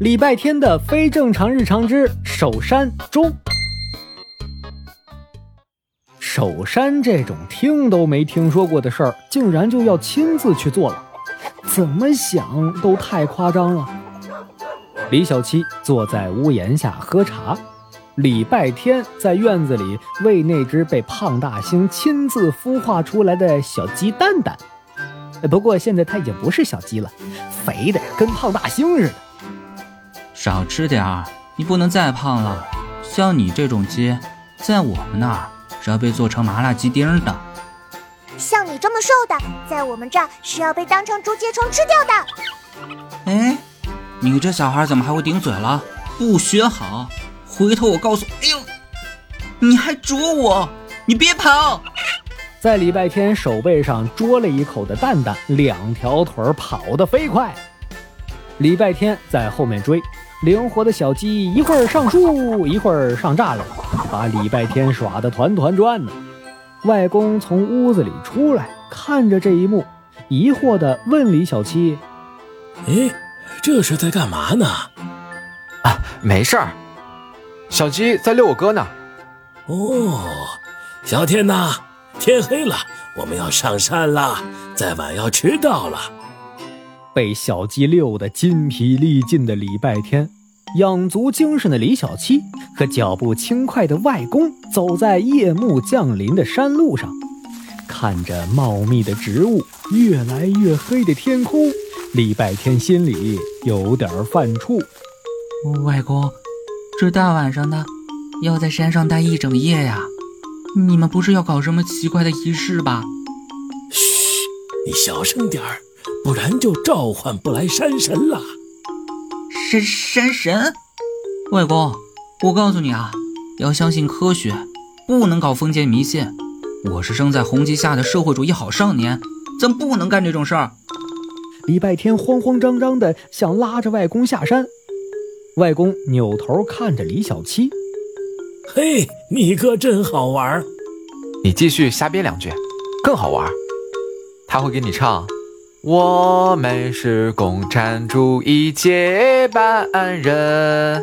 礼拜天的非正常日常之守山中，守山这种听都没听说过的事儿，竟然就要亲自去做了，怎么想都太夸张了。李小七坐在屋檐下喝茶，礼拜天在院子里喂那只被胖大星亲自孵化出来的小鸡蛋蛋。不过现在它已经不是小鸡了，肥的跟胖大星似的。少吃点儿，你不能再胖了。像你这种鸡，在我们那儿是要被做成麻辣鸡丁的。像你这么瘦的，在我们这儿是要被当成竹节虫吃掉的。哎，你这小孩怎么还会顶嘴了？不学好，回头我告诉……哎呦，你还啄我！你别跑！在礼拜天手背上啄了一口的蛋蛋，两条腿跑得飞快。礼拜天在后面追。灵活的小鸡一会儿上树，一会儿上栅栏，把礼拜天耍得团团转呢。外公从屋子里出来，看着这一幕，疑惑地问李小七：“哎，这是在干嘛呢？”“啊，没事儿，小鸡在遛我哥呢。”“哦，小天呐，天黑了，我们要上山了，再晚要迟到了。”被小鸡遛得筋疲力尽的礼拜天，养足精神的李小七和脚步轻快的外公走在夜幕降临的山路上，看着茂密的植物、越来越黑的天空，礼拜天心里有点犯怵。外公，这大晚上的，要在山上待一整夜呀？你们不是要搞什么奇怪的仪式吧？嘘，你小声点儿。不然就召唤不来山神了。山山神，外公，我告诉你啊，要相信科学，不能搞封建迷信。我是生在红旗下的社会主义好少年，咱不能干这种事儿。礼拜天慌慌张张的想拉着外公下山，外公扭头看着李小七：“嘿，你哥真好玩，你继续瞎编两句，更好玩。他会给你唱。”我们是共产主义接班人。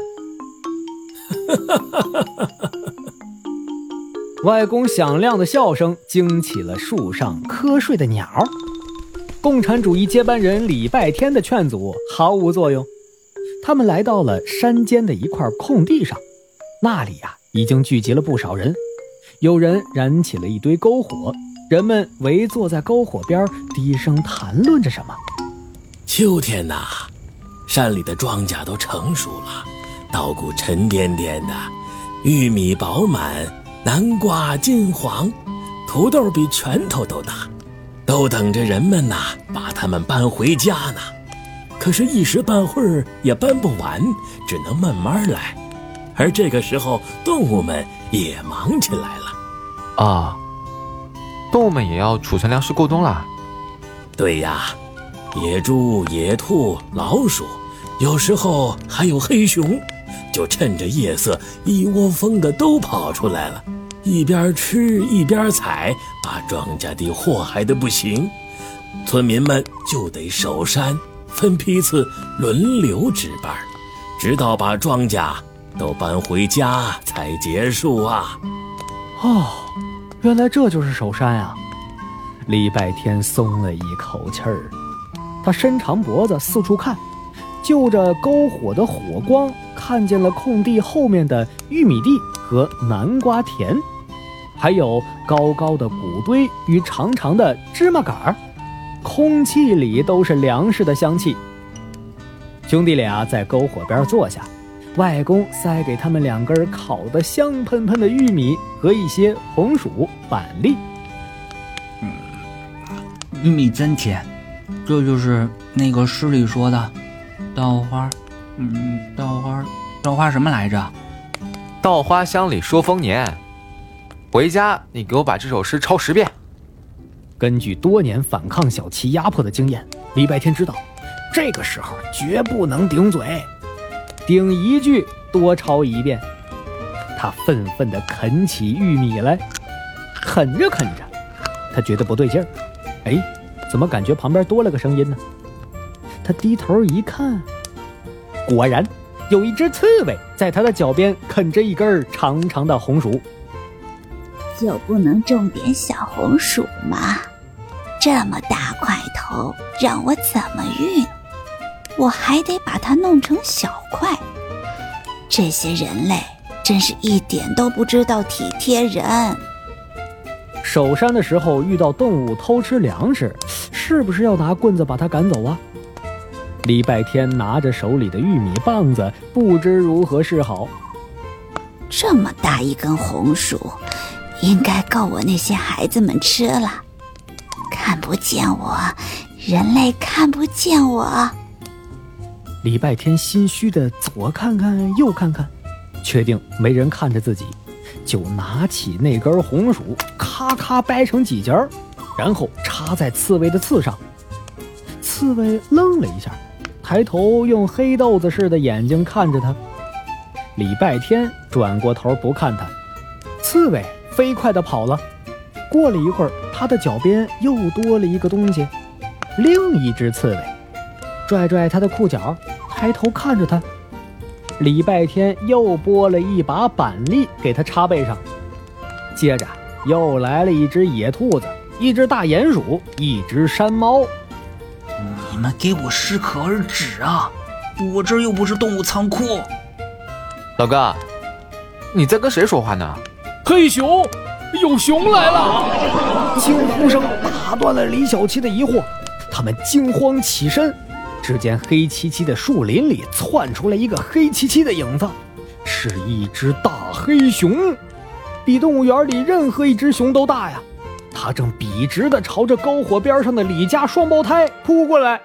外公响亮的笑声惊起了树上瞌睡的鸟。共产主义接班人礼拜天的劝阻毫无作用，他们来到了山间的一块空地上，那里呀已经聚集了不少人，有人燃起了一堆篝火。人们围坐在篝火边，低声谈论着什么。秋天呐，山里的庄稼都成熟了，稻谷沉甸甸的，玉米饱满，南瓜金黄，土豆比拳头都大，都等着人们呐把它们搬回家呢。可是，一时半会儿也搬不完，只能慢慢来。而这个时候，动物们也忙起来了。啊。动物们也要储存粮食过冬了。对呀，野猪、野兔、老鼠，有时候还有黑熊，就趁着夜色，一窝蜂的都跑出来了，一边吃一边采，把庄稼地祸害的不行。村民们就得守山，分批次轮流值班，直到把庄稼都搬回家才结束啊。哦。原来这就是守山啊！礼拜天松了一口气儿，他伸长脖子四处看，就着篝火的火光，看见了空地后面的玉米地和南瓜田，还有高高的谷堆与长长的芝麻杆儿，空气里都是粮食的香气。兄弟俩在篝火边坐下。外公塞给他们两根烤得香喷喷的玉米和一些红薯板栗。嗯，玉米真甜，这就是那个诗里说的“稻花”。嗯，稻花，稻花什么来着？“稻花香里说丰年。”回家你给我把这首诗抄十遍。根据多年反抗小七压迫的经验，李白天知道，这个时候绝不能顶嘴。顶一句多抄一遍，他愤愤地啃起玉米来，啃着啃着，他觉得不对劲儿，哎，怎么感觉旁边多了个声音呢？他低头一看，果然，有一只刺猬在他的脚边啃着一根长长的红薯。就不能种点小红薯吗？这么大块头，让我怎么运？我还得把它弄成小块。这些人类真是一点都不知道体贴人。守山的时候遇到动物偷吃粮食，是不是要拿棍子把它赶走啊？礼拜天拿着手里的玉米棒子，不知如何是好。这么大一根红薯，应该够我那些孩子们吃了。看不见我，人类看不见我。礼拜天心虚的左看看右看看，确定没人看着自己，就拿起那根红薯，咔咔掰成几节儿然后插在刺猬的刺上。刺猬愣了一下，抬头用黑豆子似的眼睛看着他。礼拜天转过头不看他，刺猬飞快地跑了。过了一会儿，他的脚边又多了一个东西，另一只刺猬，拽拽他的裤脚。抬头看着他，礼拜天又拨了一把板栗给他插背上，接着又来了一只野兔子，一只大鼹鼠，一只山猫。你们给我适可而止啊！我这又不是动物仓库。老哥，你在跟谁说话呢？黑熊，有熊来了！惊呼声打断了李小七的疑惑，他们惊慌起身。只见黑漆漆的树林里窜出来一个黑漆漆的影子，是一只大黑熊，比动物园里任何一只熊都大呀！它正笔直地朝着篝火边上的李家双胞胎扑过来。